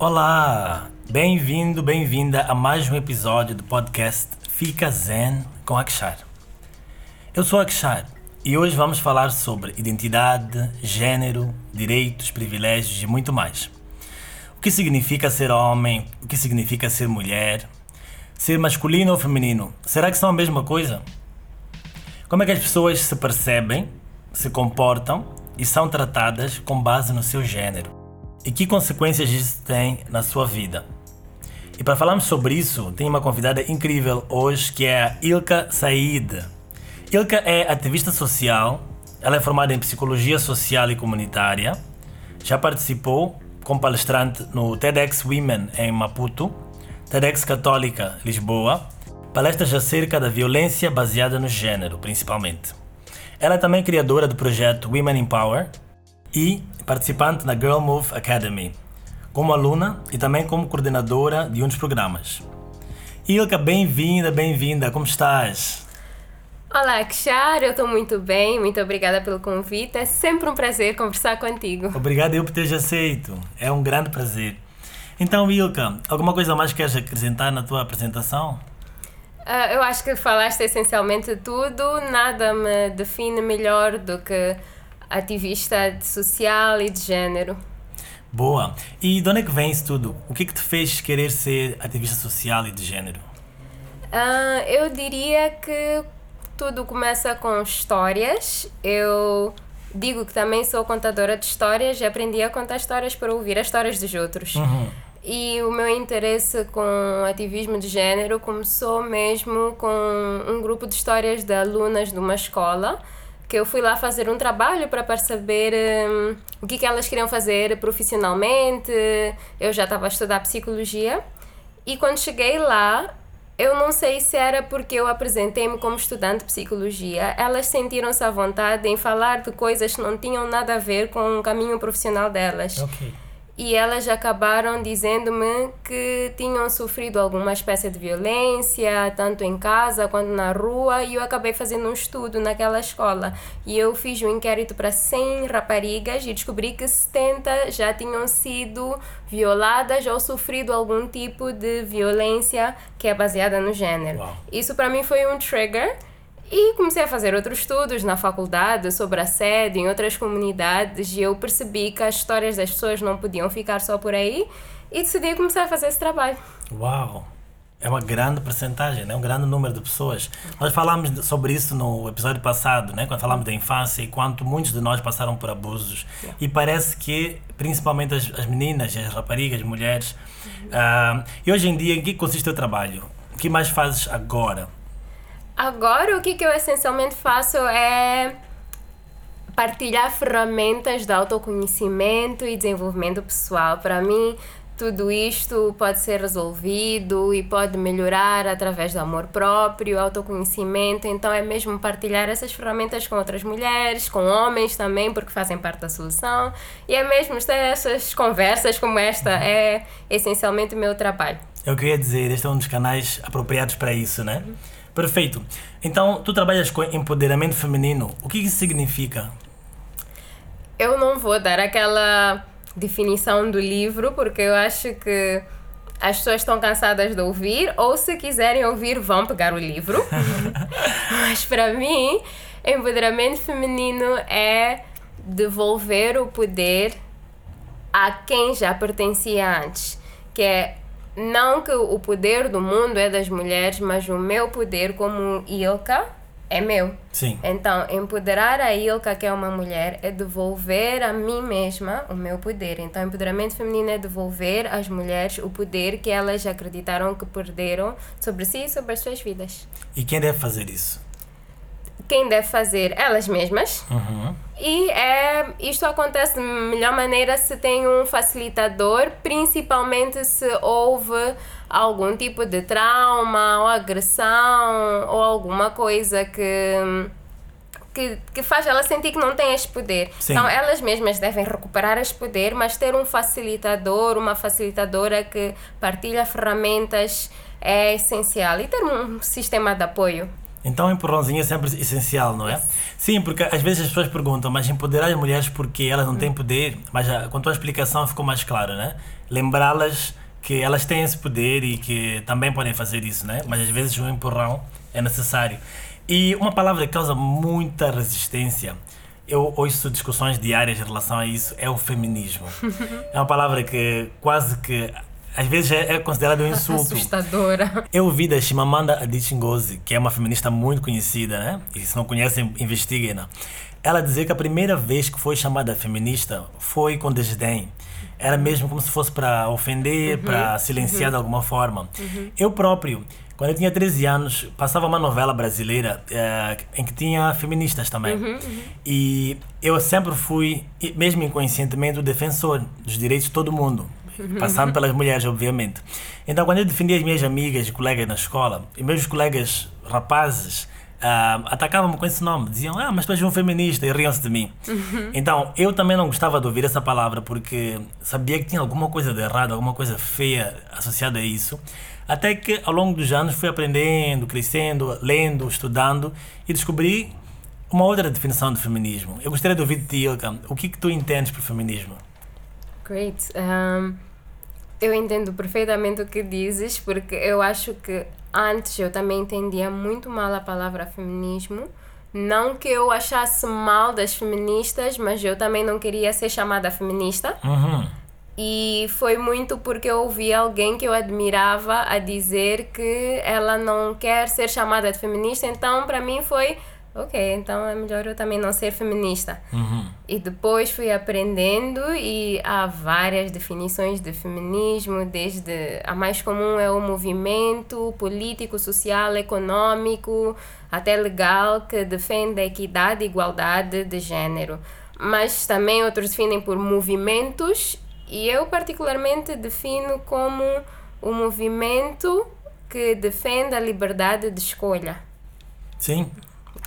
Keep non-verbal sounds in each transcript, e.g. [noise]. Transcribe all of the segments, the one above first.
Olá! Bem-vindo, bem-vinda a mais um episódio do podcast Fica Zen com Akshar. Eu sou Akshar e hoje vamos falar sobre identidade, gênero, direitos, privilégios e muito mais. O que significa ser homem, o que significa ser mulher, ser masculino ou feminino. Será que são a mesma coisa? Como é que as pessoas se percebem, se comportam e são tratadas com base no seu gênero? E que consequências isso tem na sua vida? E para falarmos sobre isso, tenho uma convidada incrível hoje que é a Ilka Said. Ilka é ativista social, ela é formada em psicologia social e comunitária, já participou como palestrante no TEDx Women em Maputo, TEDx Católica Lisboa, palestras acerca da violência baseada no gênero, principalmente. Ela é também criadora do projeto Women in Power e participante da Girl Move Academy, como aluna e também como coordenadora de um dos programas. Ilka, bem-vinda, bem-vinda, como estás? Olá, Kshar, eu estou muito bem, muito obrigada pelo convite. É sempre um prazer conversar contigo. Obrigado eu por teres aceito, é um grande prazer. Então, Ilka, alguma coisa mais queres acrescentar na tua apresentação? Uh, eu acho que falaste essencialmente tudo, nada me define melhor do que ativista social e de género. Boa! E de onde é que vem isso tudo? O que é que te fez querer ser ativista social e de género? Uh, eu diria que tudo começa com histórias. Eu digo que também sou contadora de histórias e aprendi a contar histórias para ouvir as histórias dos outros. Uhum. E o meu interesse com ativismo de gênero começou mesmo com um grupo de histórias de alunas de uma escola que eu fui lá fazer um trabalho para perceber um, o que, que elas queriam fazer profissionalmente. Eu já estava a estudar psicologia e quando cheguei lá eu não sei se era porque eu apresentei-me como estudante de psicologia, elas sentiram-se à vontade em falar de coisas que não tinham nada a ver com o caminho profissional delas. Ok. E elas acabaram dizendo-me que tinham sofrido alguma espécie de violência, tanto em casa quanto na rua, e eu acabei fazendo um estudo naquela escola. E eu fiz um inquérito para 100 raparigas e descobri que 70 já tinham sido violadas ou sofrido algum tipo de violência que é baseada no gênero. Uau. Isso para mim foi um trigger e comecei a fazer outros estudos na faculdade sobre assédio em outras comunidades e eu percebi que as histórias das pessoas não podiam ficar só por aí e decidi começar a fazer esse trabalho. Uau! É uma grande percentagem, né? um grande número de pessoas. Nós falámos sobre isso no episódio passado, né? quando falámos da infância e quanto muitos de nós passaram por abusos. E parece que, principalmente as, as meninas, as raparigas, as mulheres. ah, e hoje em dia, em que consiste o teu trabalho? O que mais fazes agora? Agora, o que, que eu essencialmente faço é partilhar ferramentas de autoconhecimento e desenvolvimento pessoal. Para mim, tudo isto pode ser resolvido e pode melhorar através do amor próprio, autoconhecimento. Então, é mesmo partilhar essas ferramentas com outras mulheres, com homens também, porque fazem parte da solução. E é mesmo ter essas conversas como esta, é essencialmente o meu trabalho. É o que eu ia dizer, este é um dos canais apropriados para isso, né? Perfeito. Então, tu trabalhas com empoderamento feminino. O que isso significa? Eu não vou dar aquela definição do livro, porque eu acho que as pessoas estão cansadas de ouvir, ou se quiserem ouvir, vão pegar o livro. [laughs] Mas para mim, empoderamento feminino é devolver o poder a quem já pertencia antes, que é não que o poder do mundo é das mulheres, mas o meu poder como Ilka é meu. Sim. Então, empoderar a Ilka, que é uma mulher, é devolver a mim mesma o meu poder. Então, empoderamento feminino é devolver às mulheres o poder que elas acreditaram que perderam sobre si e sobre as suas vidas. E quem deve fazer isso? Quem deve fazer? Elas mesmas. Uhum. E é, isto acontece de melhor maneira se tem um facilitador, principalmente se houve algum tipo de trauma ou agressão ou alguma coisa que, que, que faz ela sentir que não tem este poder. Sim. Então elas mesmas devem recuperar este poder, mas ter um facilitador, uma facilitadora que partilha ferramentas é essencial. E ter um sistema de apoio. Então, empurrãozinho é sempre essencial, não é? Sim, porque às vezes as pessoas perguntam, mas empoderar as mulheres porque elas não têm poder? Mas a, com a tua explicação ficou mais claro, né? Lembrá-las que elas têm esse poder e que também podem fazer isso, né? Mas às vezes um empurrão é necessário. E uma palavra que causa muita resistência, eu ouço discussões diárias em relação a isso, é o feminismo. [laughs] é uma palavra que quase que às vezes é, é considerada um [laughs] insulto. Assustadora. Eu ouvi da Chimamanda Adichie Ngozi, que é uma feminista muito conhecida, né? E se não conhecem, investiguem-na. Ela dizer que a primeira vez que foi chamada feminista foi com desdém. Era mesmo como se fosse para ofender, para silenciar de alguma forma. Eu próprio, quando eu tinha 13 anos, passava uma novela brasileira eh, em que tinha feministas também. E eu sempre fui, mesmo inconscientemente, o defensor dos direitos de todo mundo. [laughs] Passando pelas mulheres, obviamente. Então, quando eu defendia as minhas amigas e colegas na escola, e meus colegas rapazes ah, atacavam-me com esse nome. Diziam, ah, mas tu és um feminista, e riam-se de mim. Então, eu também não gostava de ouvir essa palavra, porque sabia que tinha alguma coisa de errado, alguma coisa feia associada a isso. Até que, ao longo dos anos, fui aprendendo, crescendo, lendo, estudando, e descobri uma outra definição de feminismo. Eu gostaria de ouvir de ti, Ilka, o que, que tu entendes por feminismo? Great. Um, eu entendo perfeitamente o que dizes, porque eu acho que antes eu também entendia muito mal a palavra feminismo. Não que eu achasse mal das feministas, mas eu também não queria ser chamada feminista. Uhum. E foi muito porque eu ouvi alguém que eu admirava a dizer que ela não quer ser chamada de feminista, então para mim foi ok, então é melhor eu também não ser feminista. Uhum. E depois fui aprendendo e há várias definições de feminismo, desde a mais comum é o movimento político, social, econômico, até legal, que defende a equidade e igualdade de género. Mas também outros definem por movimentos e eu particularmente defino como o movimento que defende a liberdade de escolha. Sim,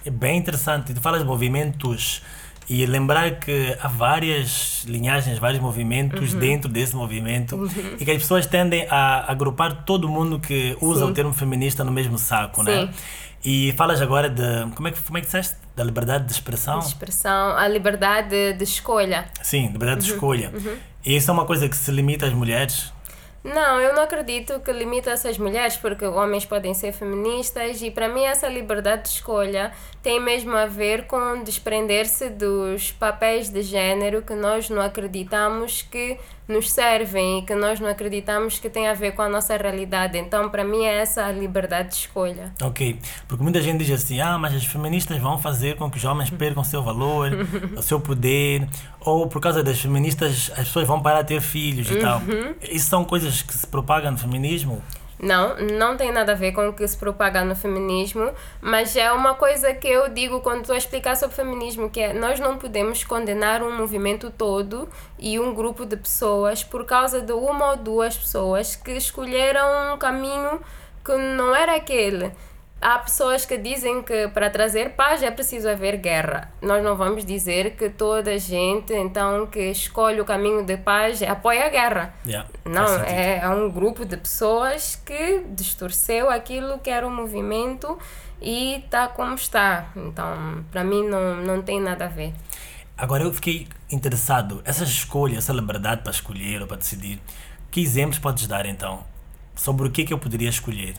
é bem interessante. Tu falas de movimentos e lembrar que há várias linhagens, vários movimentos dentro desse movimento e que as pessoas tendem a agrupar todo mundo que usa Sim. o termo feminista no mesmo saco, né? Sim. E falas agora de. Como é que, como é que disseste? Da liberdade de expressão? De expressão, a liberdade de escolha. Sim, liberdade Uhum. de escolha. E isso é uma coisa que se limita às mulheres? Não, eu não acredito que limita-se às mulheres, porque homens podem ser feministas e para mim essa liberdade de escolha tem mesmo a ver com desprender-se dos papéis de género que nós não acreditamos que nos servem e que nós não acreditamos que tem a ver com a nossa realidade. Então, para mim é essa a liberdade de escolha. Ok, porque muita gente diz assim, ah, mas as feministas vão fazer com que os homens percam o seu valor, o [laughs] seu poder, ou por causa das feministas as pessoas vão parar de ter filhos e tal. Isso são coisas que se propagam no feminismo? Não, não tem nada a ver com o que se propaga no feminismo, mas é uma coisa que eu digo quando estou a explicar sobre feminismo, que é nós não podemos condenar um movimento todo e um grupo de pessoas por causa de uma ou duas pessoas que escolheram um caminho que não era aquele. Há pessoas que dizem que para trazer paz é preciso haver guerra. Nós não vamos dizer que toda a gente, então, que escolhe o caminho de paz apoia a guerra. Yeah, Não, é, é um grupo de pessoas que distorceu aquilo que era o movimento e está como está. Então, para mim, não, não tem nada a ver. Agora eu fiquei interessado, essa escolha, essa liberdade para escolher ou para decidir, que exemplos podes dar então? Sobre o que que eu poderia escolher?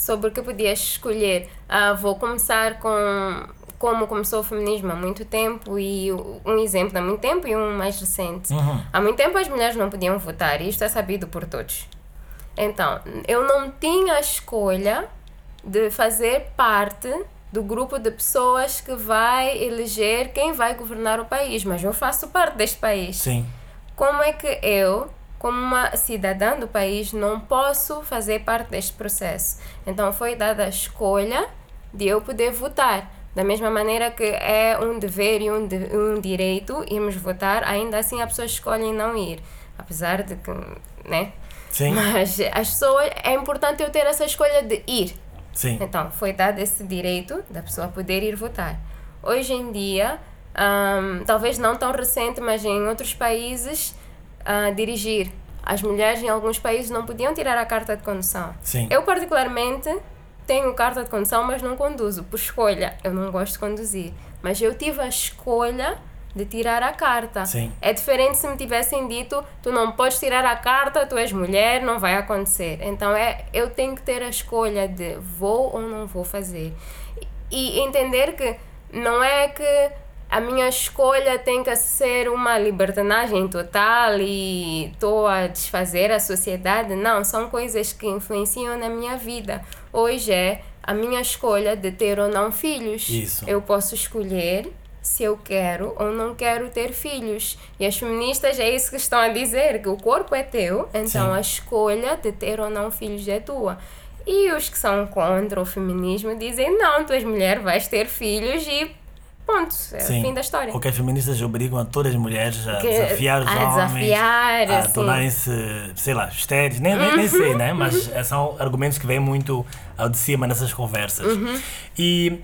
Sobre o que podias escolher, ah, vou começar com como começou o feminismo há muito tempo e um exemplo há muito tempo e um mais recente. Uhum. Há muito tempo as mulheres não podiam votar e isto é sabido por todos. Então, eu não tinha a escolha de fazer parte do grupo de pessoas que vai eleger quem vai governar o país, mas eu faço parte deste país. Sim. Como é que eu, como uma cidadã do país, não posso fazer parte deste processo? Então foi dada a escolha de eu poder votar. Da mesma maneira que é um dever e um, de, um direito irmos votar, ainda assim as pessoas escolhem não ir. Apesar de que, né? Sim. Mas as pessoas, é importante eu ter essa escolha de ir. Sim. Então, foi dado esse direito da pessoa poder ir votar. Hoje em dia, ahm, talvez não tão recente, mas em outros países, ah, dirigir. As mulheres em alguns países não podiam tirar a carta de condução. Sim. Eu, particularmente, tenho carta de condução, mas não conduzo, por escolha. Eu não gosto de conduzir. Mas eu tive a escolha de tirar a carta. Sim. É diferente se me tivessem dito, tu não podes tirar a carta, tu és mulher, não vai acontecer. Então é, eu tenho que ter a escolha de vou ou não vou fazer. E entender que não é que a minha escolha tem que ser uma libertinagem total e estou a desfazer a sociedade. Não, são coisas que influenciam na minha vida. Hoje é a minha escolha de ter ou não filhos. Isso. Eu posso escolher se eu quero ou não quero ter filhos. E as feministas é isso que estão a dizer, que o corpo é teu, então Sim. a escolha de ter ou não filhos é tua. E os que são contra o feminismo dizem, não, tu és mulher, vais ter filhos e ponto, é o Sim. fim da história. Ou que as feministas obrigam a todas as mulheres a Que- desafiar os a homens, desafiar, a tornarem-se, sei lá, estéreis. Nem, nem, nem sei, né? Mas Uhum. são argumentos que vêm muito ao de cima nessas conversas. Uhum. E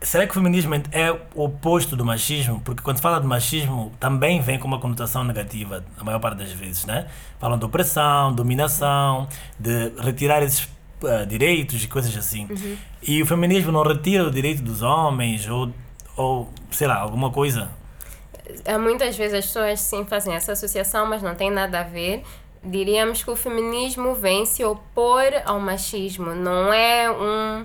será que o feminismo é o oposto do machismo? Porque quando se fala de machismo, também vem com uma conotação negativa, a maior parte das vezes, né? Falam de opressão, dominação, de retirar esses ah, direitos e coisas assim. Uhum. E o feminismo não retira o direito dos homens ou, ou sei lá, alguma coisa. Há muitas vezes as pessoas sim fazem essa associação, mas não tem nada a ver. Diríamos que o feminismo vem se opor ao machismo, não é um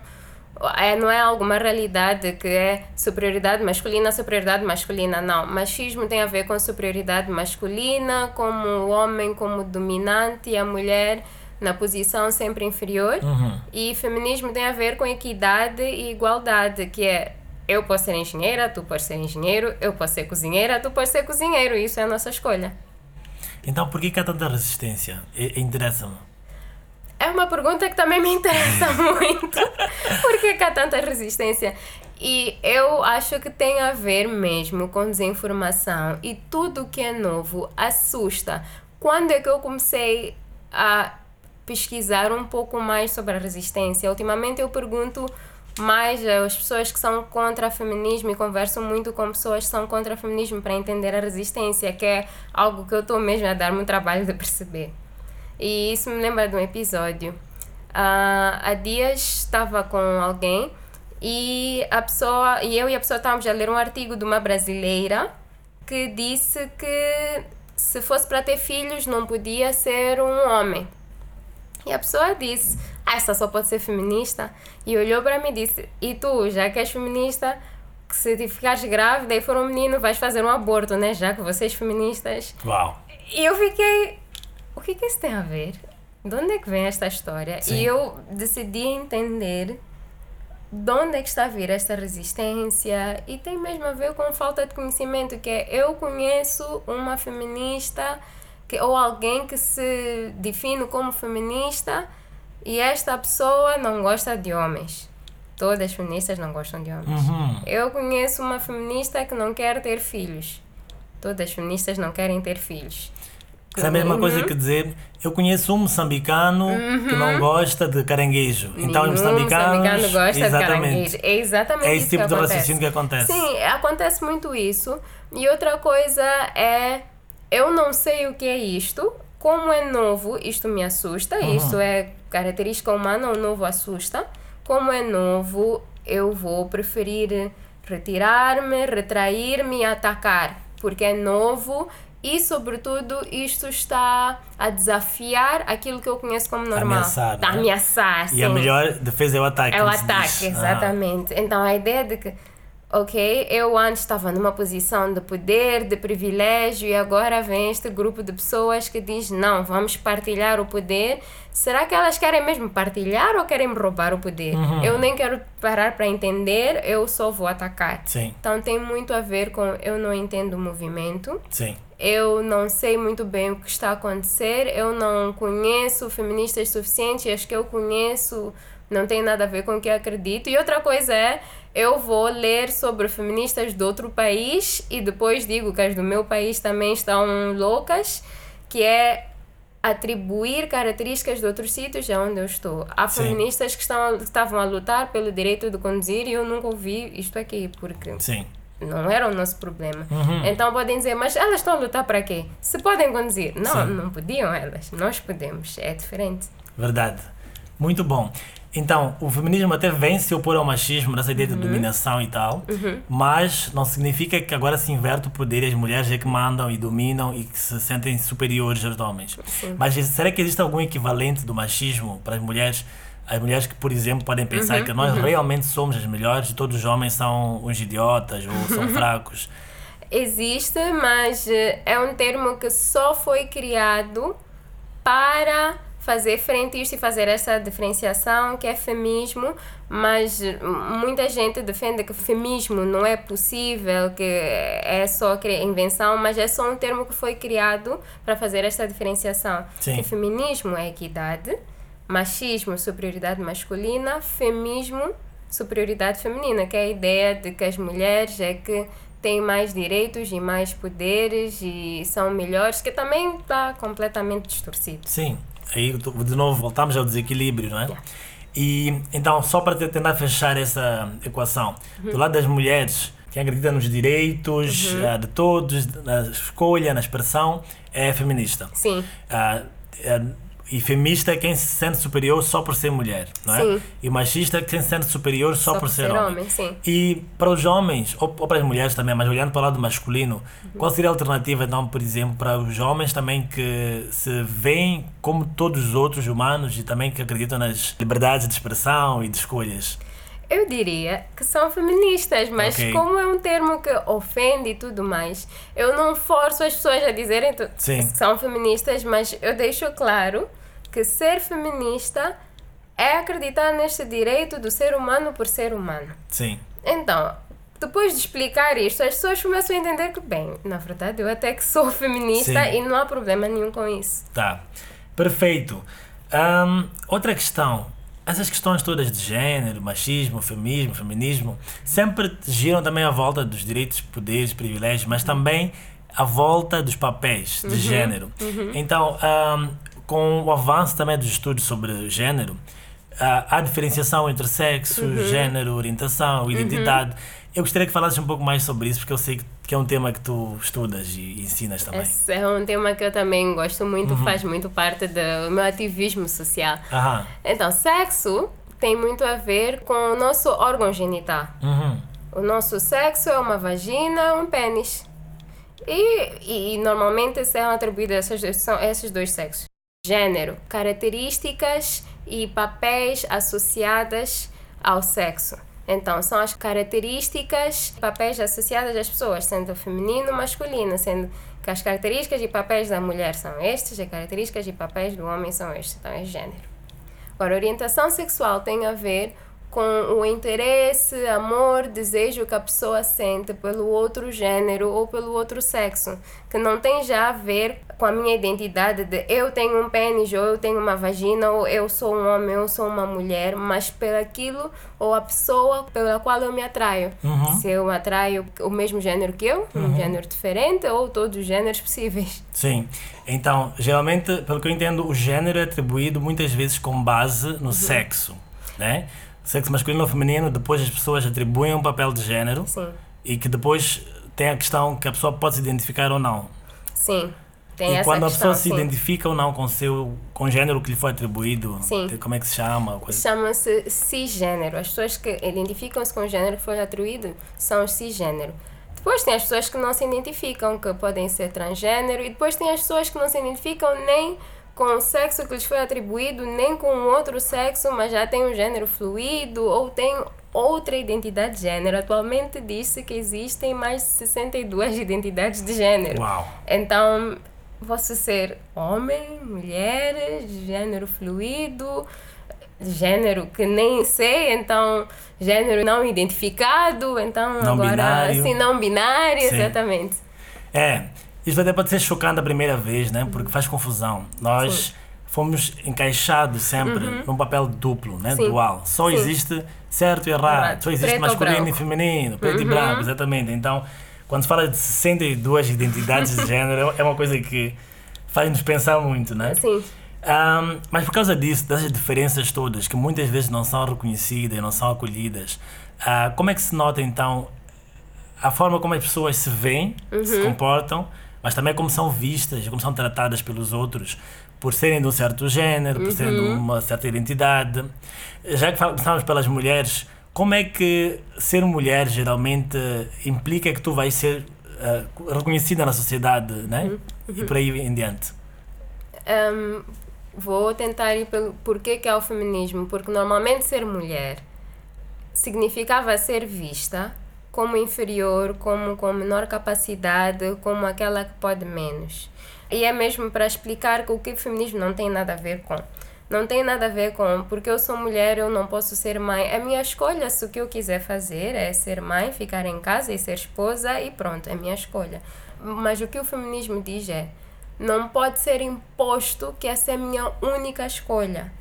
é, não é alguma realidade que é superioridade masculina, superioridade masculina, não. Machismo tem a ver com superioridade masculina, como o homem como dominante e a mulher na posição sempre inferior. Uhum. E feminismo tem a ver com equidade e igualdade, que é eu posso ser engenheira, tu podes ser engenheiro, eu posso ser cozinheira, tu podes ser cozinheiro, isso é a nossa escolha. Então, por que há tanta resistência? Interessa-me. É uma pergunta que também me interessa [laughs] muito. Por que há tanta resistência? E eu acho que tem a ver mesmo com desinformação. E tudo que é novo assusta. Quando é que eu comecei a pesquisar um pouco mais sobre a resistência? Ultimamente eu pergunto mais às pessoas que são contra o feminismo e converso muito com pessoas que são contra o feminismo para entender a resistência, que é algo que eu estou mesmo a dar-me um trabalho de perceber. E isso me lembra de um episódio. Ah, há dias estava com alguém e a pessoa e eu e a pessoa estávamos a ler um artigo de uma brasileira que disse que se fosse para ter filhos não podia ser um homem. E a pessoa disse: Ah, essa só pode ser feminista. E olhou para mim e disse: E tu, já que és feminista, que se te ficares grávida e for um menino, vais fazer um aborto, né? Já que vocês feministas Uau! e eu fiquei. O que que isso tem a ver? De onde é que vem esta história? Sim. E eu decidi entender de onde é que está a vir esta resistência e tem mesmo a ver com falta de conhecimento, que é eu conheço uma feminista que, ou alguém que se define como feminista e esta pessoa não gosta de homens. Todas as feministas não gostam de homens. Uhum. Eu conheço uma feminista que não quer ter filhos. Todas as feministas não querem ter filhos. É a mesma coisa Uhum. que dizer, eu conheço um moçambicano que não gosta de caranguejo. Então, os Nenhum moçambicanos. moçambicano gosta de exatamente. caranguejo. É exatamente É esse tipo de raciocínio que acontece. Sim, acontece muito isso. E outra coisa é, eu não sei o que é isto. Como é novo, isto me assusta. Uhum. Isto é característica humana, o novo assusta. Como é novo, eu vou preferir retirar-me, retrair-me e atacar. Porque é novo e, sobretudo, isto está a desafiar aquilo que eu conheço como normal. Ameaçar, Está a né? ameaçar, E a sim. melhor defesa é o ataque. É o ataque, diz. Ah. exatamente. Então a ideia de que, ok, eu antes estava numa posição de poder, de privilégio, e agora vem este grupo de pessoas que diz: não, vamos partilhar o poder. Será que elas querem mesmo partilhar ou querem roubar o poder? Uhum. Eu nem quero parar para entender, eu só vou atacar. Sim, Então tem muito a ver com eu não entendo o movimento. sim. Eu não sei muito bem o que está a acontecer, eu não conheço feministas suficientes, as que eu conheço não tem nada a ver com o que eu acredito. E outra coisa é, eu vou ler sobre feministas de outro país e depois digo que as do meu país também estão loucas, que é atribuir características de outros sítios onde eu estou. Há Sim. feministas que, estão, que estavam a lutar pelo direito de conduzir e eu nunca ouvi isto aqui, porque Sim. não era o nosso problema. Uhum. Então podem dizer, mas elas estão a lutar para quê? Se podem conduzir. Não, Sim. não podiam elas. Nós podemos. É diferente. Verdade. Muito bom. Então, o feminismo até vem se opor ao machismo, nessa ideia de dominação e tal, mas não significa que agora se inverte o poder e as mulheres é que mandam e dominam e que se sentem superiores aos homens. Mas será que existe algum equivalente do machismo para as mulheres? As mulheres que, por exemplo, podem pensar que nós realmente somos as melhores e todos os homens são uns idiotas ou são fracos. Existe, mas eh, é um termo que só foi criado para fazer frente a isto e fazer essa diferenciação que é feminismo, mas muita gente defende que feminismo não é possível, que é só invenção, mas é só um termo que foi criado para fazer esta diferenciação. Sim. Feminismo é equidade, machismo, superioridade masculina, feminismo, superioridade feminina, que é a ideia de que as mulheres é que têm mais direitos e mais poderes e são melhores, que também está completamente distorcido. Sim, aí de novo voltamos ao desequilíbrio, não é? Yeah. E então, só para tentar fechar essa equação, do lado das mulheres, quem acredita nos direitos ah, de todos, na escolha, na expressão, é feminista. Sim. Ah, ah, e feminista é quem se sente superior só por ser mulher, não é? Sim. E machista é quem se sente superior só, por ser, homem. sim. E para os homens, ou, ou para as mulheres também, mas olhando para o lado masculino, qual seria a alternativa, então, por exemplo, para os homens também que se veem como todos os outros humanos e também que acreditam nas liberdades de expressão e de escolhas? Eu diria que são feministas, mas Ok. como é um termo que ofende e tudo mais, eu não forço as pessoas a dizerem que são feministas, mas eu deixo claro que ser feminista é acreditar neste direito do ser humano por ser humano. Sim. Então, depois de explicar isto, as pessoas começam a entender que, bem, na verdade, eu até que sou [laughs] feminista Sim. e não há problema nenhum com isso. Tá. Perfeito. Ahm, outra questão. Essas questões todas de género, machismo, feminismo, feminismo, sempre giram também à volta dos direitos, poderes, privilégios, mas também à volta dos papéis de género. Então, ahm, com o avanço também dos estudos sobre género, há diferenciação entre sexo, género, orientação, identidade. Eu gostaria que falasses um pouco mais sobre isso, porque eu sei que- que é um tema que tu estudas e ensinas também. Esse é um tema que eu também gosto muito, Uhum. faz muito parte do meu ativismo social. Aham. Então, sexo tem muito a ver com o nosso órgão genital. Uhum. O nosso sexo é uma vagina, um pênis. E, e, e normalmente são atribuídos esses, dois- são esses dois sexos. Gênero, características e papéis associadas ao sexo. Então, são as características, papéis associadas às pessoas, sendo feminino ou masculino, sendo que as características e papéis da mulher são estes, as características e papéis do homem são estes. Então, é gênero. Agora, orientação sexual tem a ver com o interesse, amor, desejo que a pessoa sente pelo outro gênero ou pelo outro sexo, que não tem já a ver com a minha identidade de eu tenho um pênis ou eu tenho uma vagina ou eu sou um homem ou eu sou uma mulher, mas pelo aquilo ou a pessoa pela qual eu me atraio. Se eu atraio o mesmo gênero que eu, um gênero diferente ou todos os gêneros possíveis. Sim. Então, geralmente, pelo que eu entendo, o gênero é atribuído muitas vezes com base no sexo, né? Sexo masculino ou feminino, depois as pessoas atribuem um papel de gênero Sim. e que depois tem a questão que a pessoa pode se identificar ou não. Sim. Tem e quando a questão, pessoa se sim. identifica ou não com seu com o gênero que lhe foi atribuído, Sim. como é que se chama? Coisa. Chama-se cisgênero. As pessoas que identificam-se com o gênero que foi atribuído são os cisgênero. Depois tem as pessoas que não se identificam, que podem ser transgênero, e depois tem as pessoas que não se identificam nem com o sexo que lhes foi atribuído, nem com outro sexo, mas já tem um gênero fluido ou tem outra identidade de gênero. Atualmente diz-se que existem mais de 62 [laughs] identidades de gênero. Uau. Então, posso ser homem, mulher, gênero fluido, gênero que nem sei, então gênero não identificado, então Não agora binário. assim não binário, Sim. exatamente. É, isso até pode ser chocante a primeira vez, né? Porque faz confusão. Nós fomos encaixados sempre num papel duplo, né? Uhum. Sim. Dual. Só Sim. existe certo e errado. Errado. Só existe Preto masculino e. Uhum. feminino, preto e branco, exatamente. Então, quando se fala de 62 identidades de [laughs] género, é uma coisa que faz-nos pensar muito, né? Assim, Ahm, mas por causa disso, dessas diferenças todas, que muitas vezes não são reconhecidas, não são acolhidas, ah, como é que se nota então a forma como as pessoas se veem, se Uhum. comportam, mas também como são vistas, como são tratadas pelos outros por serem de um certo género, por serem de Uhum. uma certa identidade. Já que começamos pelas mulheres, como é que ser mulher geralmente implica que tu vais ser eh, reconhecida na sociedade, né? Uhum. E por aí em diante. Hum, vou tentar ir pelo porquê que é o feminismo. Porque normalmente ser mulher significava ser vista como inferior, como com menor capacidade, como aquela que pode menos. E é mesmo para explicar que o que o feminismo não tem nada a ver com. Não tem nada a ver com porque eu sou mulher, eu não posso ser mãe. É minha escolha se o que eu quiser fazer é ser mãe, ficar em casa e ser esposa e pronto, é minha escolha. Mas o que o feminismo diz é: não pode ser imposto que essa é a minha única escolha.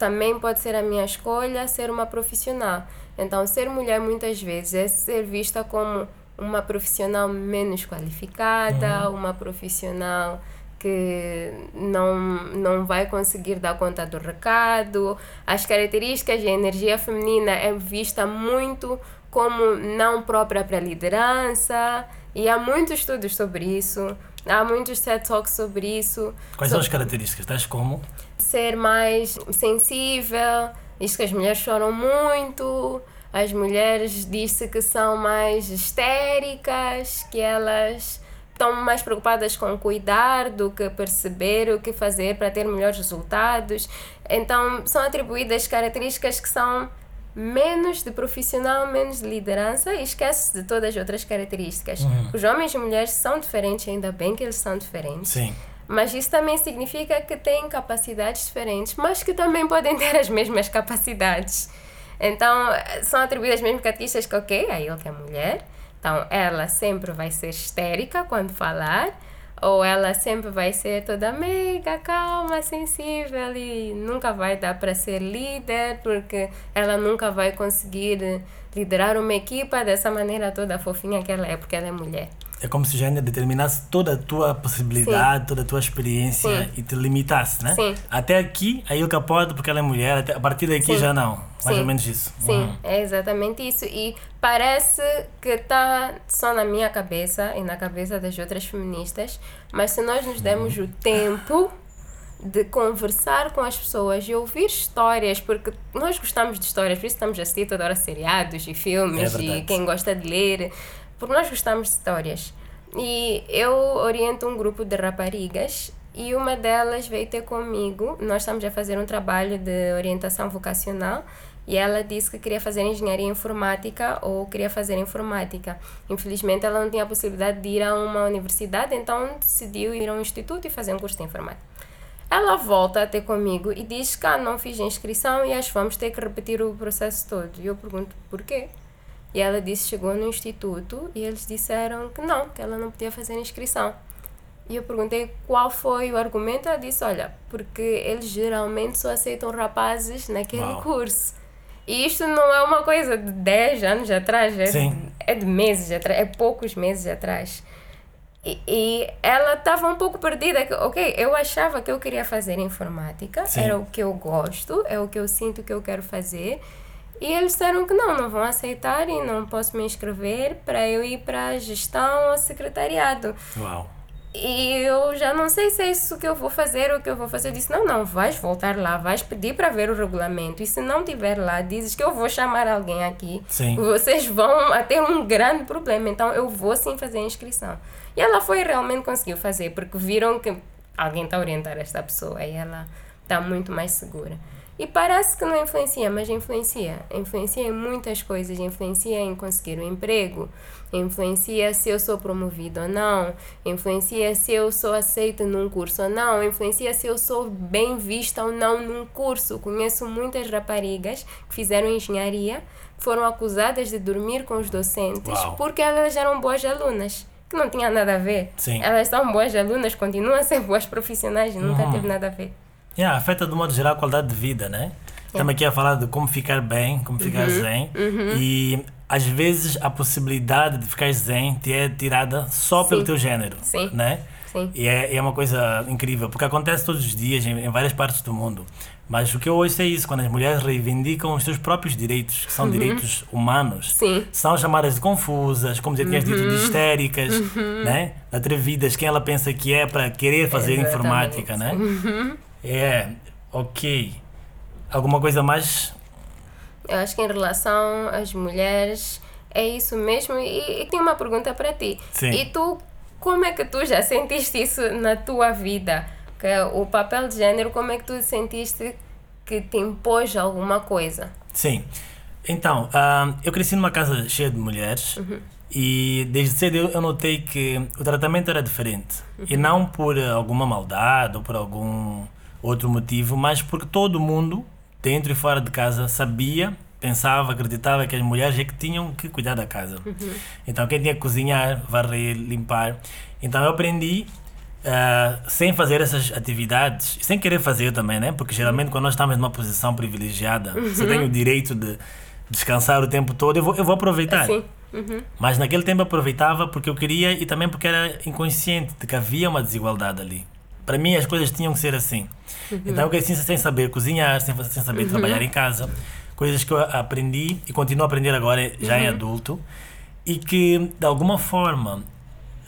Também pode ser a minha escolha ser uma profissional. Então, ser mulher muitas vezes é ser vista como uma profissional menos qualificada, uma profissional que não, não vai conseguir dar conta do recado. As características e a energia feminina é vista muito como não própria para a liderança. E há muitos estudos sobre isso, há muitos TED Talks sobre isso. Quais são as características? Tais como? Ser mais sensível, diz que as mulheres choram muito, as mulheres diz-se que são mais histéricas, que elas estão mais preocupadas com cuidar do que perceber o que fazer para ter melhores resultados. Então, são atribuídas características que são menos de profissional, menos de liderança e esquece de todas as outras características. Os homens e mulheres são diferentes, ainda bem que eles são diferentes. Sim. Mas isso também significa que têm capacidades diferentes, mas que também podem ter as mesmas capacidades. Então, são atribuídas as mesmas características que, ok, a ele que é mulher. Então, ela sempre vai ser histérica quando falar, ou ela sempre vai ser toda meiga, calma, sensível e nunca vai dar para ser líder, porque ela nunca vai conseguir liderar uma equipa dessa maneira toda fofinha que ela é, porque ela é mulher. É como se o género determinasse toda a tua possibilidade, toda a tua experiência Sim. e te limitasse, né? Sim. Até aqui, a Ilka pode porque ela é mulher, até, a partir daqui Sim. já não. Mais Sim. ou menos isso. Sim, Uhum. é exatamente isso. E parece que está só na minha cabeça e na cabeça das outras feministas, mas se nós nos demos o tempo de conversar com as pessoas e ouvir histórias, porque nós gostamos de histórias, por isso estamos a assistir toda hora seriados e filmes É e quem gosta de ler, porque nós gostamos de histórias. E eu oriento um grupo de raparigas e uma delas veio ter comigo. Nós estamos a fazer um trabalho de orientação vocacional e ela disse que queria fazer engenharia informática ou queria fazer informática. Infelizmente, ela não tinha a possibilidade de ir a uma universidade, então decidiu ir a um instituto e fazer um curso de informática. Ela volta a ter comigo e diz que ah, não fiz a inscrição e acho que vamos ter que repetir o processo todo. E eu pergunto porquê? E ela disse chegou no instituto e eles disseram que não, que ela não podia fazer a inscrição. E eu perguntei qual foi o argumento. Ela disse: Olha, porque eles geralmente só aceitam rapazes naquele Uau. curso. E isto não é uma coisa de 10 anos atrás, é, Sim. de, é de meses atrás, é poucos meses atrás. E, e ela estava um pouco perdida. que, Ok, eu achava que eu queria fazer informática, Sim. era o que eu gosto, é o que eu sinto que eu quero fazer. E eles disseram que não, não vão aceitar e não posso me inscrever para eu ir para gestão ou secretariado. Uau. E eu já não sei se é isso que eu vou fazer ou o que eu vou fazer. Eu disse: não, não, vais voltar lá, vais pedir para ver o regulamento. E se não tiver lá, dizes que eu vou chamar alguém aqui. Sim. Vocês vão a ter um grande problema. Então eu vou sim fazer a inscrição. E ela foi realmente conseguiu fazer, porque viram que alguém está a orientar esta pessoa e ela está muito mais segura. E parece que não influencia, mas influencia. Influencia em muitas coisas. Influencia em conseguir um emprego. Influencia se eu sou promovido ou não. Influencia se eu sou aceita num curso ou não. Influencia se eu sou bem vista ou não num curso. Conheço muitas raparigas que fizeram engenharia, foram acusadas de dormir com os docentes Uau. porque elas eram boas alunas. Que não tinha nada a ver. Sim. Elas são boas alunas, continuam a ser boas profissionais, nunca Uhum. teve nada a ver. Yeah, afeta de modo geral a qualidade de vida, né? Estamos aqui a falar de como ficar bem, como ficar Uhum. zen. E às vezes a possibilidade de ficar zen te é tirada só pelo Sim. teu género, Sim. né? Sim. E é, é uma coisa incrível, porque acontece todos os dias em, em várias partes do mundo. Mas o que eu ouço é isso, quando as mulheres reivindicam os seus próprios direitos, que são direitos humanos, Sim. são chamadas de confusas, como já tinhas dito, de histéricas, né? atrevidas, quem ela pensa que é para querer fazer Exatamente. informática, né? É, ok. Alguma coisa mais? Eu acho que em relação às mulheres é isso mesmo. E, e tenho uma pergunta para ti. Sim. E tu, como é que tu já sentiste isso na tua vida? Que o papel de género, como é que tu sentiste que te impôs alguma coisa? Sim. Então, ah, eu cresci numa casa cheia de mulheres e desde cedo eu, eu notei que o tratamento era diferente. E não por alguma maldade ou por algum outro motivo, mas porque todo mundo, dentro e fora de casa, sabia, pensava, acreditava que as mulheres é que tinham que cuidar da casa. Então, quem tinha que cozinhar, varrer, limpar. Então, eu aprendi ah, sem fazer essas atividades, sem querer fazer também, né? Porque geralmente quando nós estamos numa posição privilegiada, você tem o direito de descansar o tempo todo, eu vou, eu vou aproveitar. Sim. Mas naquele tempo eu aproveitava porque eu queria e também porque era inconsciente de que havia uma desigualdade ali. Para mim as coisas tinham que ser assim. Então eu cresci sem saber cozinhar, sem, sem saber trabalhar em casa. Coisas que eu aprendi e continuo a aprender agora já em adulto. E que de alguma forma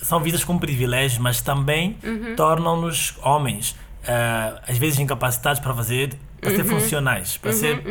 são vistas como privilégios, mas também tornam-nos homens, ah, às vezes incapacitados para fazer, para ser funcionais, para ser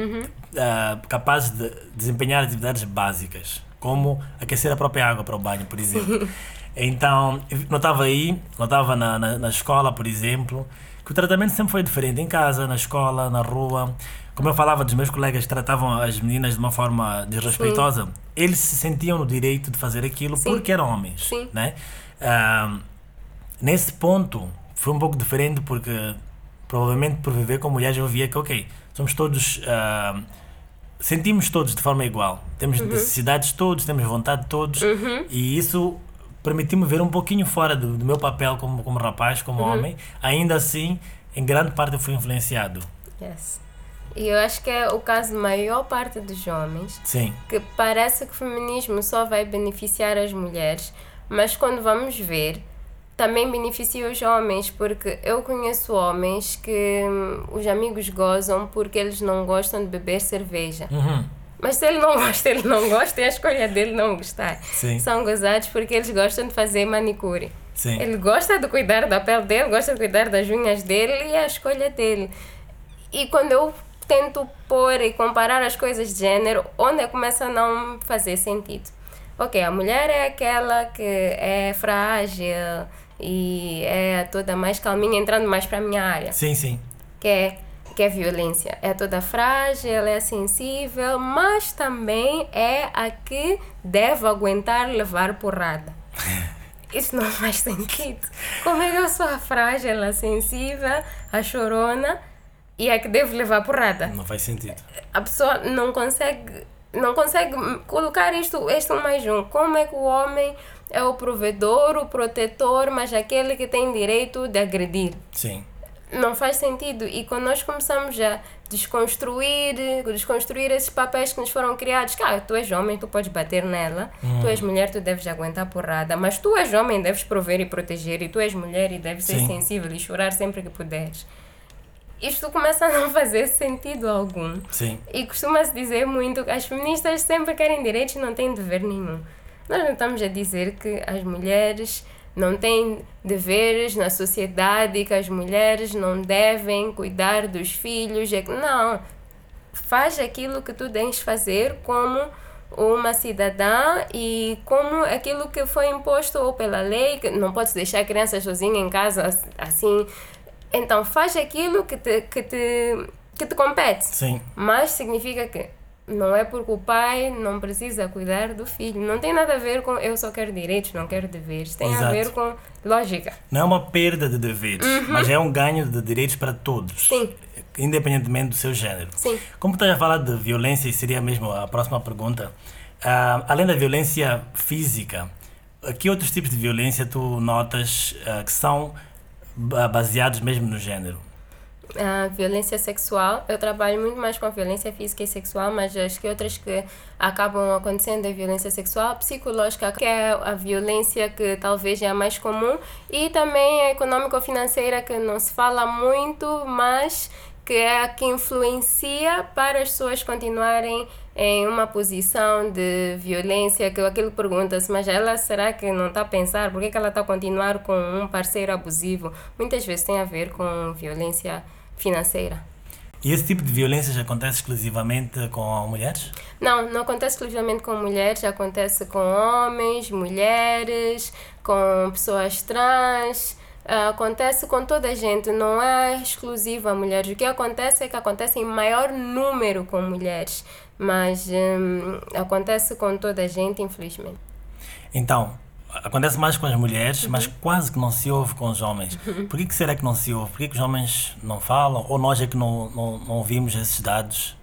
ah, capazes de desempenhar atividades básicas, como aquecer a própria água para o banho, por exemplo. [laughs] Então, notava aí, notava na, na, na escola, por exemplo, que o tratamento sempre foi diferente, em casa, na escola, na rua. Como eu falava dos meus colegas que tratavam as meninas de uma forma desrespeitosa, eles se sentiam no direito de fazer aquilo Sim. porque eram homens, Sim. né? Ah, nesse ponto foi um pouco diferente porque provavelmente por viver com mulheres eu via que ok somos todos ah, sentimos todos de forma igual temos necessidades todos temos vontade todos e isso permitiu-me ver um pouquinho fora do, do meu papel como, como rapaz como homem ainda assim em grande parte eu fui influenciado Yes. E eu acho que é o caso da maior parte dos homens, sim que parece que o feminismo só vai beneficiar as mulheres, mas quando vamos ver, também beneficia os homens, porque eu conheço homens que hum, os amigos gozam porque eles não gostam de beber cerveja. Uhum. Mas se ele não [laughs] gosta, ele não gosta, é a escolha dele não gostar. Sim. São gozados porque eles gostam de fazer manicure. sim Ele gosta de cuidar da pele dele, gosta de cuidar das unhas dele e a escolha dele. E quando eu tento pôr e comparar as coisas de gênero, onde começa a não fazer sentido? Ok, a mulher é aquela que é frágil e é toda mais calminha, entrando mais para a minha área, sim sim que é, que é violência. É toda frágil, ela é sensível, mas também é a que deve aguentar levar porrada. [laughs] Isso não faz sentido. Como é que eu sou a frágil, a sensível, a chorona e a que deve levar porrada? não faz sentido A pessoa não consegue, não consegue colocar isto, isto mais um. Como é que o homem é o provedor, o protetor, mas aquele que tem direito de agredir? sim não faz sentido. E quando nós começamos a desconstruir, desconstruir esses papéis que nos foram criados, cara, tu és homem, tu podes bater nela, tu és mulher, tu deves aguentar porrada, mas tu és homem, deves prover e proteger, e tu és mulher e deves ser Sim. sensível e chorar sempre que puderes. Isto começa a não fazer sentido algum. sim E costuma-se dizer muito que as feministas sempre querem direitos e não têm dever nenhum. Nós não estamos a dizer que as mulheres não têm deveres na sociedade que as mulheres não devem cuidar dos filhos. É Não. Faz aquilo que tu tens de fazer como uma cidadã e como aquilo que foi imposto ou pela lei, que não podes deixar a criança sozinha em casa assim. Então faz aquilo que te, que te, que te compete. sim Mas significa que não é porque o pai não precisa cuidar do filho. Não tem nada a ver com eu só quero direitos, não quero deveres. Tem a Exato. ver com lógica. Não é uma perda de deveres, mas é um ganho de direitos para todos, Uhum. Sim. independentemente do seu género. Sim. Como estás a falar de violência, e seria mesmo a próxima pergunta, ah, além da violência física, que outros tipos de violência tu notas ah, que são ba- baseados mesmo no género? A violência sexual. Eu trabalho muito mais com a violência física e sexual, mas acho que outras que acabam acontecendo é violência sexual, psicológica, que é a violência que talvez é a mais comum, e também a econômico-financeira, que não se fala muito, mas que é a que influencia para as pessoas continuarem em uma posição de violência, que aquilo pergunta-se, mas ela será que não está a pensar? Por que, que ela está a continuar com um parceiro abusivo? Muitas vezes tem a ver com violência financeira. E esse tipo de violência já acontece exclusivamente com mulheres? Não, não acontece exclusivamente com mulheres, acontece com homens, mulheres, com pessoas trans, acontece com toda a gente, não é exclusivo a mulheres. O que acontece é que acontece em maior número com mulheres mas hum, acontece com toda a gente, infelizmente. Então, acontece mais com as mulheres, uhum. mas quase que não se ouve com os homens. Uhum. Por que, que será que não se ouve? Por que, que os homens não falam? Ou nós é que não, não, não ouvimos esses dados?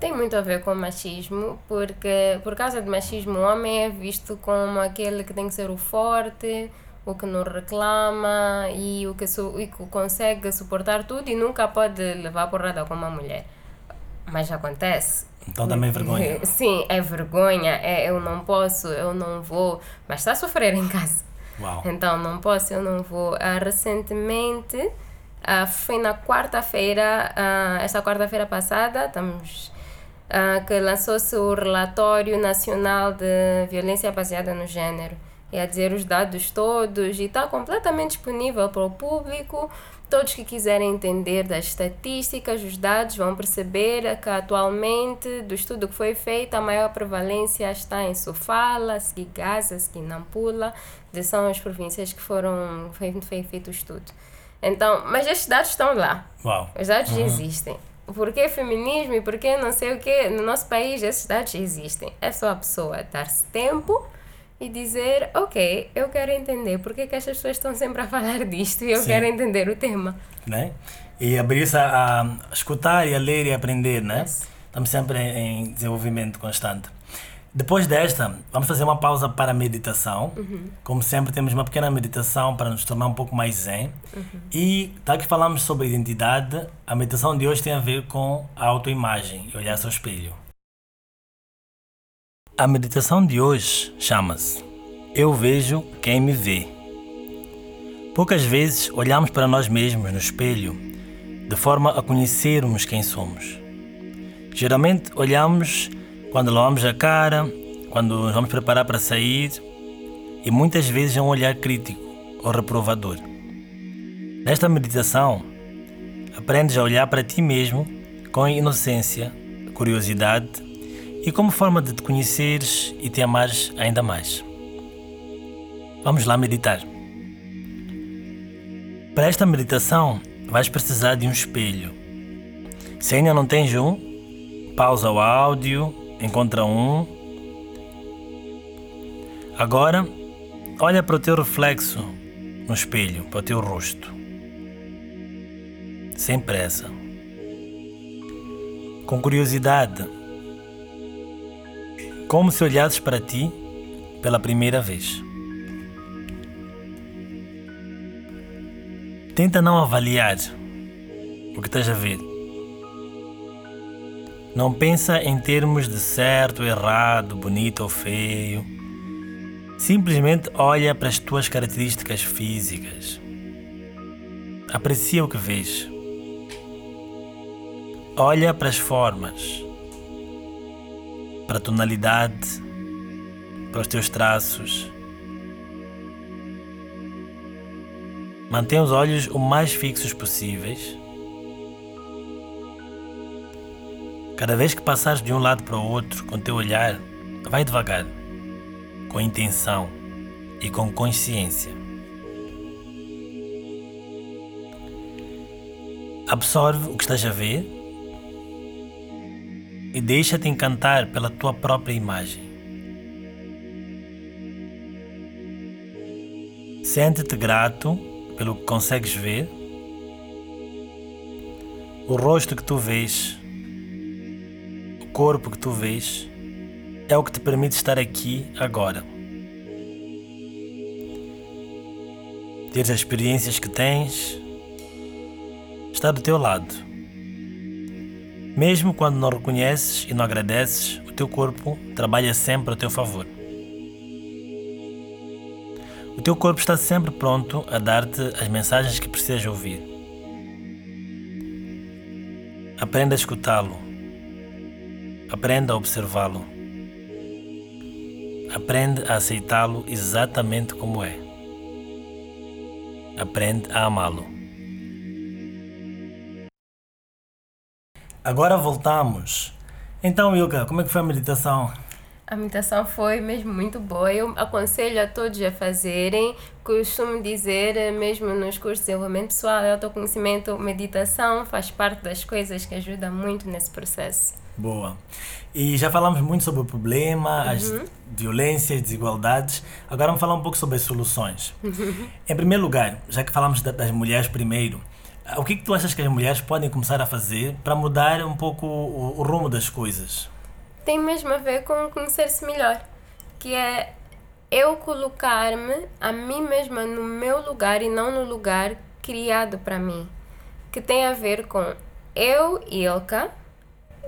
Tem muito a ver com machismo, porque por causa do machismo o homem é visto como aquele que tem que ser o forte, o que não reclama e o que, su e que consegue suportar tudo e nunca pode levar porrada como a mulher. Mas acontece então também é vergonha. [laughs] Sim, é vergonha. É, eu não posso, eu não vou. Mas está a sofrer em casa. Uau. Então não posso, eu não vou. Uh, recentemente, uh, foi na quarta-feira, uh, esta quarta-feira passada, estamos. Uh, que lançou-se o Relatório Nacional de Violência Baseada no Gênero. E a dizer os dados todos, e está completamente disponível para o público. Todos que quiserem entender das estatísticas, os dados, vão perceber que atualmente, do estudo que foi feito, a maior prevalência está em Sofala, Gaza, Nampula, são as províncias que foram foi, foi feito o estudo. Então, mas estes dados estão lá. Uau. Os dados uhum. existem. Por que feminismo e por que não sei o que? No nosso país, esses dados existem. É só a pessoa dar-se tempo e dizer, ok, eu quero entender porque que estas pessoas estão sempre a falar [laughs] disto e eu Sim. quero entender o tema. Né? E abrir-se a, a, escutar e a ler e aprender, né? Yes. Estamos sempre em desenvolvimento constante. Depois desta, vamos fazer uma pausa para a meditação. Uhum. Como sempre, temos uma pequena meditação para nos tornar um pouco mais zen. Uhum. E, tal que falamos sobre identidade, a meditação de hoje tem a ver com a autoimagem e olhar-se ao espelho. A meditação de hoje chama-se Eu Vejo Quem Me Vê. Poucas vezes olhamos para nós mesmos no espelho de forma a conhecermos quem somos. Geralmente olhamos quando lavamos a cara, quando nos vamos preparar para sair e muitas vezes é um olhar crítico ou reprovador. Nesta meditação, aprendes a olhar para ti mesmo com inocência, curiosidade e como forma de te conheceres e te amares ainda mais. Vamos lá meditar. Para esta meditação, vais precisar de um espelho. Se ainda não tens um, pausa o áudio, encontra um. Agora, olha para o teu reflexo no espelho, para o teu rosto. Sem pressa. Com curiosidade, como se olhasses para ti pela primeira vez. Tenta não avaliar o que estás a ver. Não pensa em termos de certo, errado, bonito ou feio. Simplesmente olha para as tuas características físicas. Aprecia o que vês. Olha para as formas para a tonalidade, para os teus traços. Mantém os olhos o mais fixos possíveis. Cada vez que passares de um lado para o outro com teu olhar, vai devagar, com intenção e com consciência. Absorve o que estás a ver e deixa-te encantar pela tua própria imagem. Sente-te grato pelo que consegues ver, o rosto que tu vês, o corpo que tu vês, é o que te permite estar aqui agora. Ter as experiências que tens, está do teu lado. Mesmo quando não reconheces e não agradeces, o teu corpo trabalha sempre a teu favor. O teu corpo está sempre pronto a dar-te as mensagens que precisas ouvir. Aprenda a escutá-lo. Aprenda a observá-lo. Aprende a aceitá-lo exatamente como é. Aprende a amá-lo. Agora voltamos. Então, Ilka, como é que foi a meditação? A meditação foi mesmo muito boa. Eu aconselho a todos a fazerem. Costumo dizer, eh, mesmo nos cursos de desenvolvimento pessoal e autoconhecimento, meditação faz parte das coisas que ajudam muito nesse processo. Boa. E já falamos muito sobre o problema, uhum. as violências, desigualdades. Agora vamos falar um pouco sobre as soluções. Uhum. [laughs] Em primeiro lugar, já que falamos das mulheres primeiro, o que, que tu achas que as mulheres podem começar a fazer para mudar um pouco o, o rumo das coisas? tem mesmo a ver com conhecer-se melhor, que é eu colocar-me a mim mesma no meu lugar e não no lugar criado para mim, que tem a ver com eu, Ilka,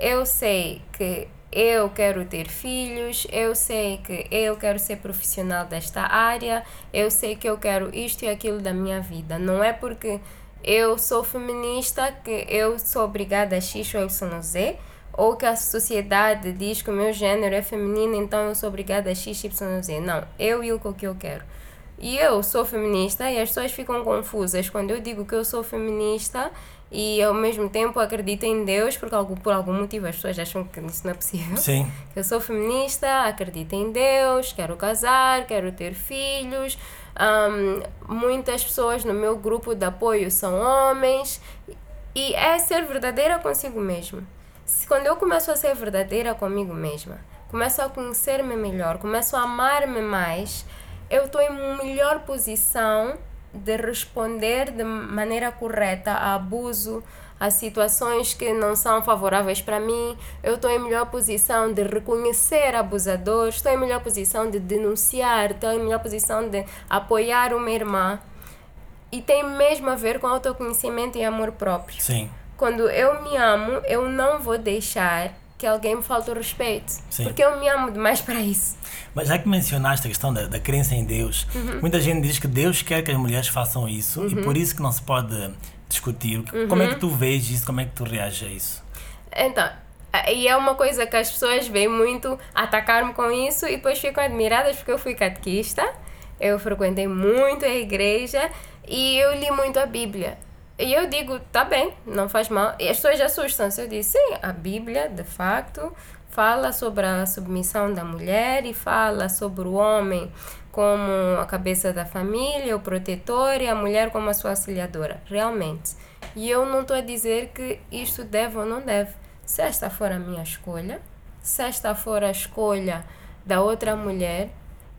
eu sei que eu quero ter filhos, eu sei que eu quero ser profissional desta área, eu sei que eu quero isto e aquilo da minha vida. Não é porque eu sou feminista que eu sou obrigada a X ou Y Z, ou que a sociedade diz que o meu gênero é feminino, então eu sou obrigada a X, Y, Z. Não, eu e o que eu quero. E eu sou feminista e as pessoas ficam confusas quando eu digo que eu sou feminista e ao mesmo tempo acredito em Deus, porque por algum motivo as pessoas acham que isso não é possível. Sim. Eu sou feminista, acredito em Deus, quero casar, quero ter filhos. Um, muitas pessoas no meu grupo de apoio são homens. E é ser verdadeira consigo mesmo se quando eu começo a ser verdadeira comigo mesma, começo a conhecer-me melhor, começo a amar-me mais, eu estou em melhor posição de responder de maneira correta a abuso, a situações que não são favoráveis para mim. Eu estou em melhor posição de reconhecer abusadores, estou em melhor posição de denunciar, estou em melhor posição de apoiar uma irmã. E tem mesmo a ver com autoconhecimento e amor próprio. Sim quando eu me amo, eu não vou deixar que alguém me falte o respeito. Sim. Porque eu me amo demais para isso. Mas já que mencionaste a questão da, da crença em Deus, uhum. muita gente diz que Deus quer que as mulheres façam isso uhum. e por isso que não se pode discutir. Uhum. Como é que tu vês isso? Como é que tu reages a isso? Então, e é uma coisa que as pessoas veem muito atacar-me com isso e depois ficam admiradas porque eu fui catequista, eu frequentei muito a igreja e eu li muito a Bíblia. E eu digo, tá bem, não faz mal. E as pessoas assustam-se. Eu disse, sim, a Bíblia, de facto, fala sobre a submissão da mulher e fala sobre o homem como a cabeça da família, o protetor, e a mulher como a sua auxiliadora. Realmente. E eu não estou a dizer que isto deve ou não deve. Se esta for a minha escolha, se esta for a escolha da outra mulher,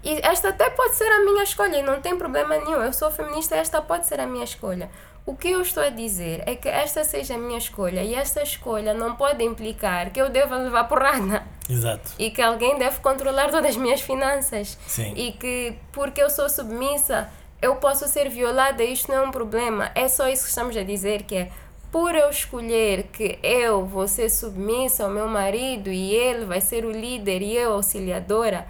e esta até pode ser a minha escolha e não tem problema nenhum. Eu sou feminista, esta pode ser a minha escolha. O que eu estou a dizer é que esta seja a minha escolha e esta escolha não pode implicar que eu deva levar porrada. Exato. E que alguém deve controlar todas as minhas finanças. Sim. E que porque eu sou submissa, eu posso ser violada e isto não é um problema. É só isso que estamos a dizer, que é por eu escolher que eu vou ser submissa ao meu marido e ele vai ser o líder e eu auxiliadora,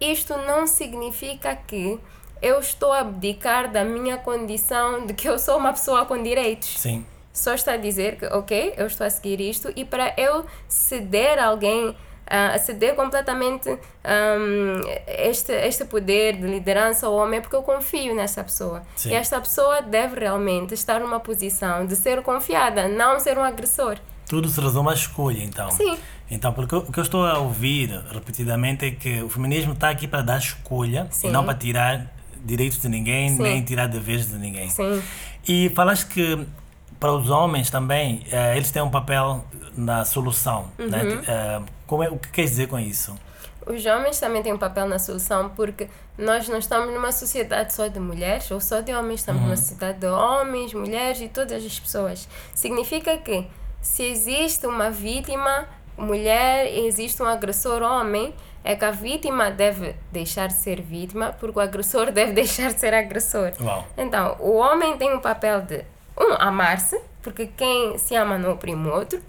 isto não significa que eu estou a abdicar da minha condição de que eu sou uma pessoa com direitos. Sim. Só está a dizer que, ok, eu estou a seguir isto e para eu ceder a alguém, a ceder completamente um, este, este poder de liderança ao homem, é porque eu confio nessa pessoa. Sim. E esta pessoa deve realmente estar numa posição de ser confiada, não ser um agressor. Tudo se resume à escolha, então. Sim. Então, porque o que eu estou a ouvir repetidamente é que o feminismo está aqui para dar escolha Sim. e não para tirar direitos de ninguém, Sim. nem tirar deveres de ninguém. Sim. E falaste que para os homens também, uh, eles têm um papel na solução. Né? Uhum. Né? Como é, o que quer dizer com isso? Os homens também têm um papel na solução porque nós não estamos numa sociedade só de mulheres ou só de homens, estamos uhum. numa sociedade de homens, mulheres e todas as pessoas. Significa que se existe uma vítima mulher e existe um agressor homem, é que a vítima deve deixar de ser vítima porque o agressor [laughs] deve deixar de ser agressor. Uau. Então, o homem tem o papel de, um, amar-se, Porque quem se ama não oprime o outro.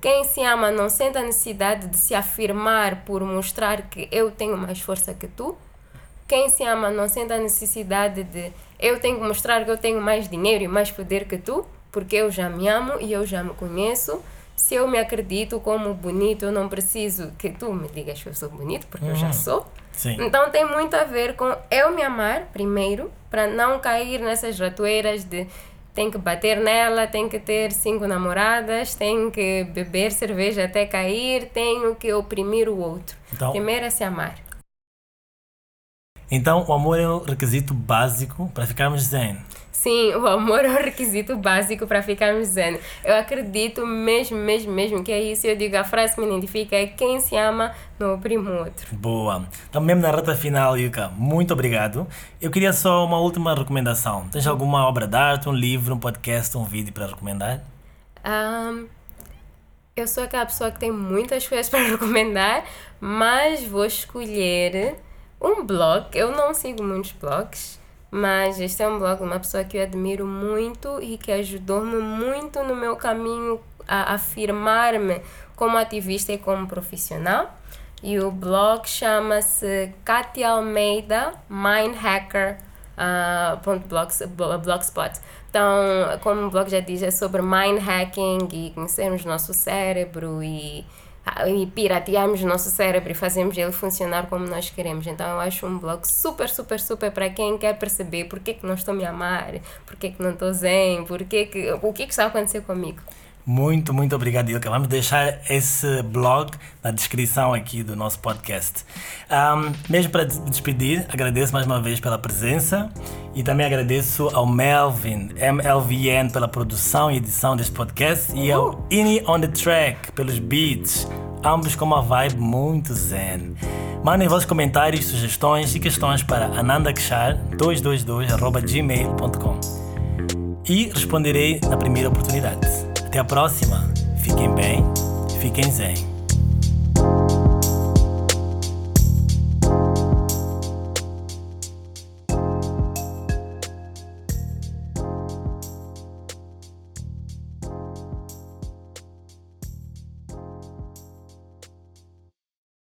Quem se ama não sente a necessidade de se afirmar por mostrar que eu tenho mais força que tu. Quem se ama não sente a necessidade de eu tenho que mostrar que eu tenho mais dinheiro e mais poder que tu, porque eu já me amo e eu já me conheço. Se eu me acredito como bonito, eu não preciso que tu me digas que eu sou bonito, porque eu já Uhum. sou. Sim. Então tem muito a ver com eu me amar primeiro, para não cair nessas ratoeiras de tem que bater nela, tem que ter cinco namoradas, tem que beber cerveja até cair, tenho que oprimir o outro. Então- Primeiro é se amar. Então, o amor é o requisito básico para ficarmos zen. Sim, o amor é um requisito básico para ficarmos zen. Eu acredito mesmo, mesmo, mesmo que é isso. Eu digo, a frase que me identifica é quem se ama não oprime o outro. Boa. Então, mesmo na reta final, Yuka, muito obrigado. Eu queria só uma última recomendação. Tens alguma obra de arte, um livro, um podcast, um vídeo para recomendar? Ahm, eu sou aquela pessoa que tem muitas [laughs] coisas para recomendar, mas vou escolher um blog. Eu não sigo muitos blogs, mas este é um blog de uma pessoa que eu admiro muito e que ajudou-me muito no meu caminho a afirmar-me como ativista e como profissional. E o blog chama-se Katia Almeida Mind Hacker ah, ponto blogs- blo- blogspot. Então, como o blog já diz, é sobre mind hacking e conhecermos nosso cérebro e, e piratearmos o nosso cérebro e fazermos ele funcionar como nós queremos. Então, eu acho um blog super, super, super para quem quer perceber por que, que não estou me amar, por que, que não estou zen, por que que, o que, que está a acontecer comigo. Muito, muito obrigado, Ilka. Vamos deixar esse blog na descrição aqui do nosso podcast. Ahm, mesmo para des- despedir, agradeço mais uma vez pela presença e também agradeço ao Melvin, MLVN, pela produção e edição deste podcast e ao Ini on the Track pelos beats, ambos com uma vibe muito zen. Mandem vossos comentários, sugestões e questões para anandakshar222.gmail.com e responderei na primeira oportunidade. Até a próxima. Fiquem bem, fiquem zen.